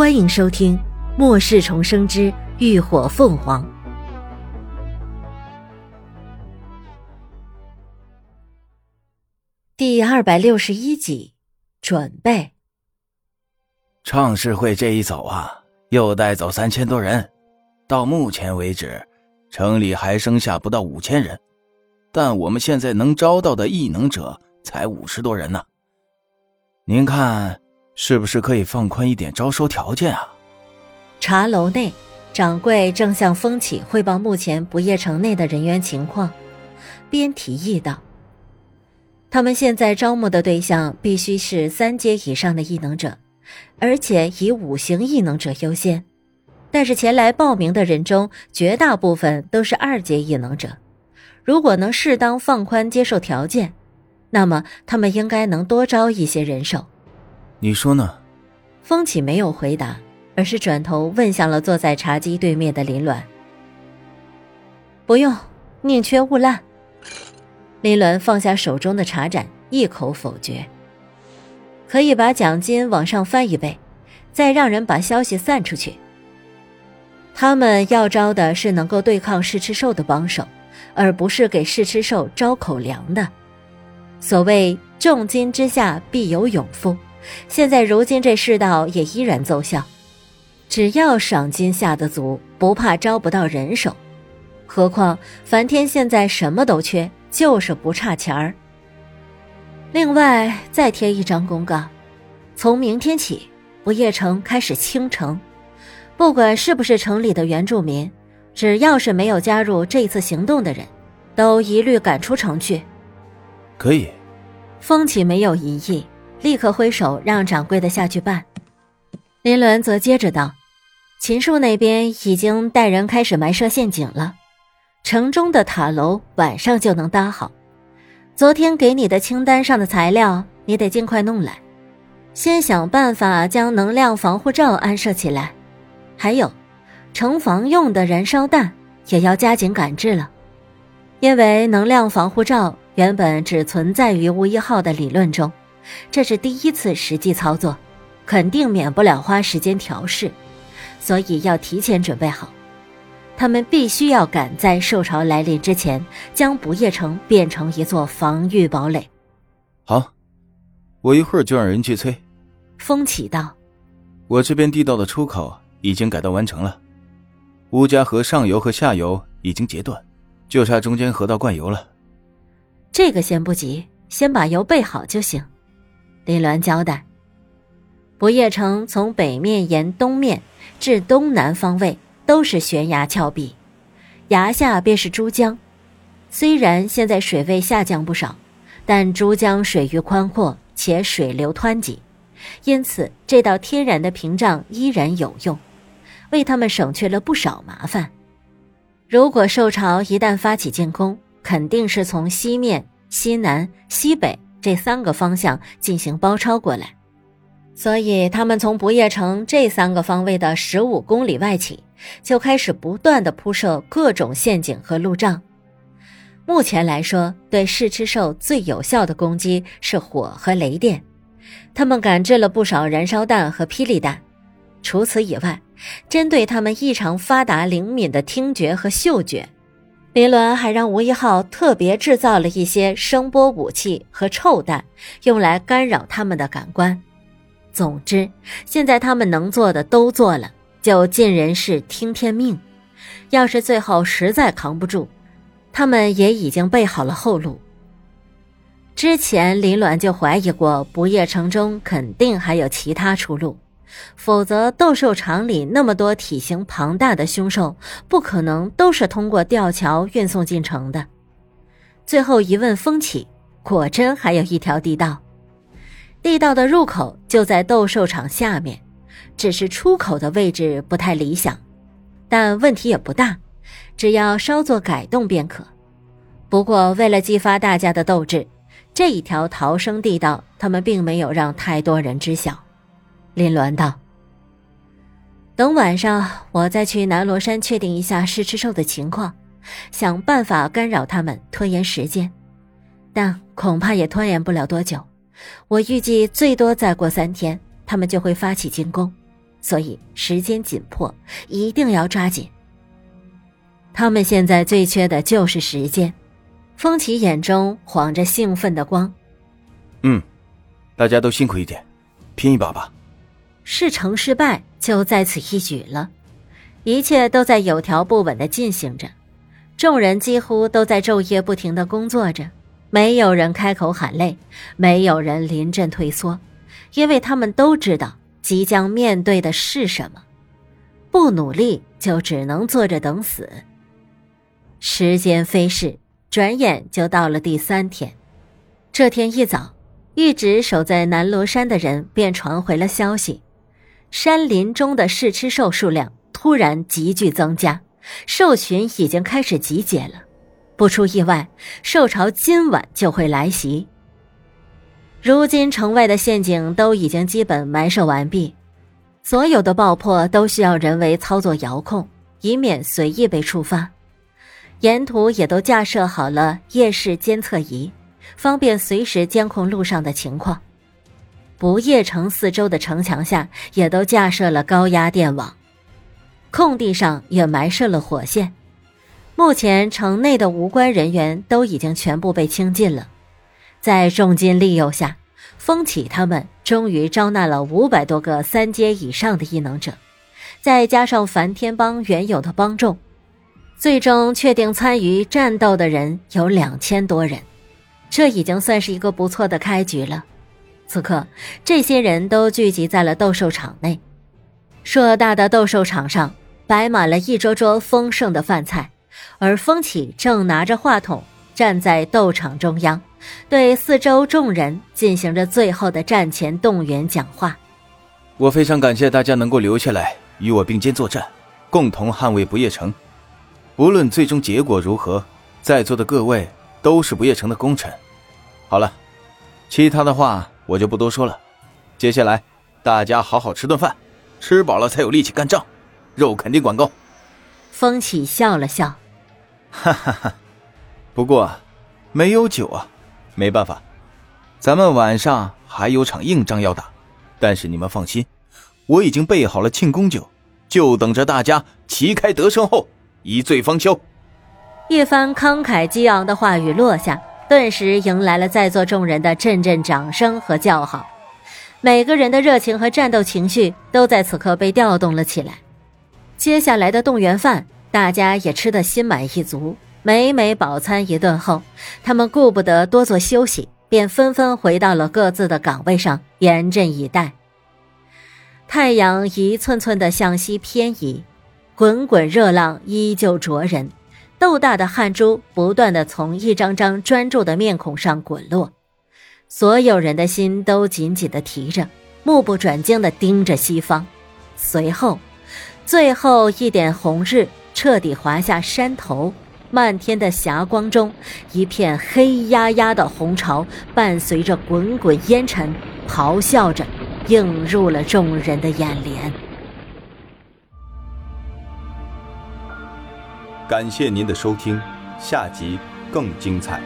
欢迎收听《末世重生之浴火凤凰》第二百六十一集。准备。创世会这一走啊，又带走三千多人。到目前为止，城里还剩下不到五千人，但我们现在能招到的异能者才五十多人呢。您看。是不是可以放宽一点招收条件啊？茶楼内，掌柜正向风起汇报目前不夜城内的人员情况，边提议道：“他们现在招募的对象必须是三阶以上的异能者，而且以五行异能者优先。但是前来报名的人中，绝大部分都是二阶异能者。如果能适当放宽接受条件，那么他们应该能多招一些人手。”你说呢？风起没有回答，而是转头问向了坐在茶几对面的林鸾。不用，宁缺毋滥。林鸾放下手中的茶盏，一口否决。可以把奖金往上翻一倍，再让人把消息散出去。他们要招的是能够对抗噬吃兽的帮手，而不是给噬吃兽招口粮的。所谓重金之下必有勇夫。现在如今这世道也依然奏效，只要赏金下得足，不怕招不到人手。何况梵天现在什么都缺，就是不差钱儿。另外再贴一张公告：从明天起，不夜城开始清城，不管是不是城里的原住民，只要是没有加入这次行动的人，都一律赶出城去。可以，风起没有异议。立刻挥手让掌柜的下去办，林伦则接着道：“秦树那边已经带人开始埋设陷阱了，城中的塔楼晚上就能搭好。昨天给你的清单上的材料，你得尽快弄来。先想办法将能量防护罩安设起来，还有，城防用的燃烧弹也要加紧赶制了，因为能量防护罩原本只存在于无一号的理论中。”这是第一次实际操作，肯定免不了花时间调试，所以要提前准备好。他们必须要赶在兽潮来临之前，将不夜城变成一座防御堡垒。好，我一会儿就让人去催。风起道：“我这边地道的出口已经改道完成了，乌家河上游和下游已经截断，就差中间河道灌油了。这个先不急，先把油备好就行。”林鸾交代：“不夜城从北面沿东面至东南方位都是悬崖峭壁，崖下便是珠江。虽然现在水位下降不少，但珠江水域宽阔且水流湍急，因此这道天然的屏障依然有用，为他们省去了不少麻烦。如果受潮一旦发起进攻，肯定是从西面、西南、西北。”这三个方向进行包抄过来，所以他们从不夜城这三个方位的十五公里外起，就开始不断的铺设各种陷阱和路障。目前来说，对噬吃兽最有效的攻击是火和雷电，他们赶制了不少燃烧弹和霹雳弹。除此以外，针对他们异常发达灵敏的听觉和嗅觉。林鸾还让吴一浩特别制造了一些声波武器和臭弹，用来干扰他们的感官。总之，现在他们能做的都做了，就尽人事听天命。要是最后实在扛不住，他们也已经备好了后路。之前林鸾就怀疑过，不夜城中肯定还有其他出路。否则，斗兽场里那么多体型庞大的凶兽，不可能都是通过吊桥运送进城的。最后一问风起，果真还有一条地道。地道的入口就在斗兽场下面，只是出口的位置不太理想，但问题也不大，只要稍作改动便可。不过，为了激发大家的斗志，这一条逃生地道，他们并没有让太多人知晓。林鸾道：“等晚上，我再去南罗山确定一下试吃兽的情况，想办法干扰他们，拖延时间。但恐怕也拖延不了多久。我预计最多再过三天，他们就会发起进攻。所以时间紧迫，一定要抓紧。他们现在最缺的就是时间。风起眼中晃着兴奋的光。嗯，大家都辛苦一点，拼一把吧。是成是败就在此一举了，一切都在有条不紊的进行着。众人几乎都在昼夜不停的工作着，没有人开口喊累，没有人临阵退缩，因为他们都知道即将面对的是什么。不努力就只能坐着等死。时间飞逝。转眼就到了第三天，这天一早，一直守在南罗山的人便传回了消息：山林中的试吃兽数量突然急剧增加，兽群已经开始集结了。不出意外，兽潮今晚就会来袭。如今城外的陷阱都已经基本埋设完毕，所有的爆破都需要人为操作遥控，以免随意被触发。沿途也都架设好了夜视监测仪，方便随时监控路上的情况。不夜城四周的城墙下也都架设了高压电网，空地上也埋设了火线。目前城内的无关人员都已经全部被清尽了。在重金利诱下，风起他们终于招纳了五百多个三阶以上的异能者，再加上梵天帮原有的帮众。最终确定参与战斗的人有两千多人，这已经算是一个不错的开局了。此刻，这些人都聚集在了斗兽场内。硕大的斗兽场上摆满了一桌桌丰盛的饭菜，而风起正拿着话筒站在斗场中央，对四周众人进行着最后的战前动员讲话。我非常感谢大家能够留下来与我并肩作战，共同捍卫不夜城。无论最终结果如何，在座的各位都是不夜城的功臣。好了，其他的话我就不多说了。接下来，大家好好吃顿饭，吃饱了才有力气干仗，肉肯定管够。风起笑了笑，哈哈哈。不过，没有酒啊，没办法，咱们晚上还有场硬仗要打。但是你们放心，我已经备好了庆功酒，就等着大家旗开得胜后。一醉方休。一番慷慨激昂的话语落下，顿时迎来了在座众人的阵阵掌声和叫好。每个人的热情和战斗情绪都在此刻被调动了起来。接下来的动员饭，大家也吃得心满意足。美美饱餐一顿后，他们顾不得多做休息，便纷纷回到了各自的岗位上，严阵以待。太阳一寸寸的向西偏移。滚滚热浪依旧灼人，豆大的汗珠不断的从一张张专注的面孔上滚落，所有人的心都紧紧的提着，目不转睛的盯着西方。随后，最后一点红日彻底滑下山头，漫天的霞光中，一片黑压压的红潮伴随着滚滚烟尘，咆哮着映入了众人的眼帘。感谢您的收听，下集更精彩。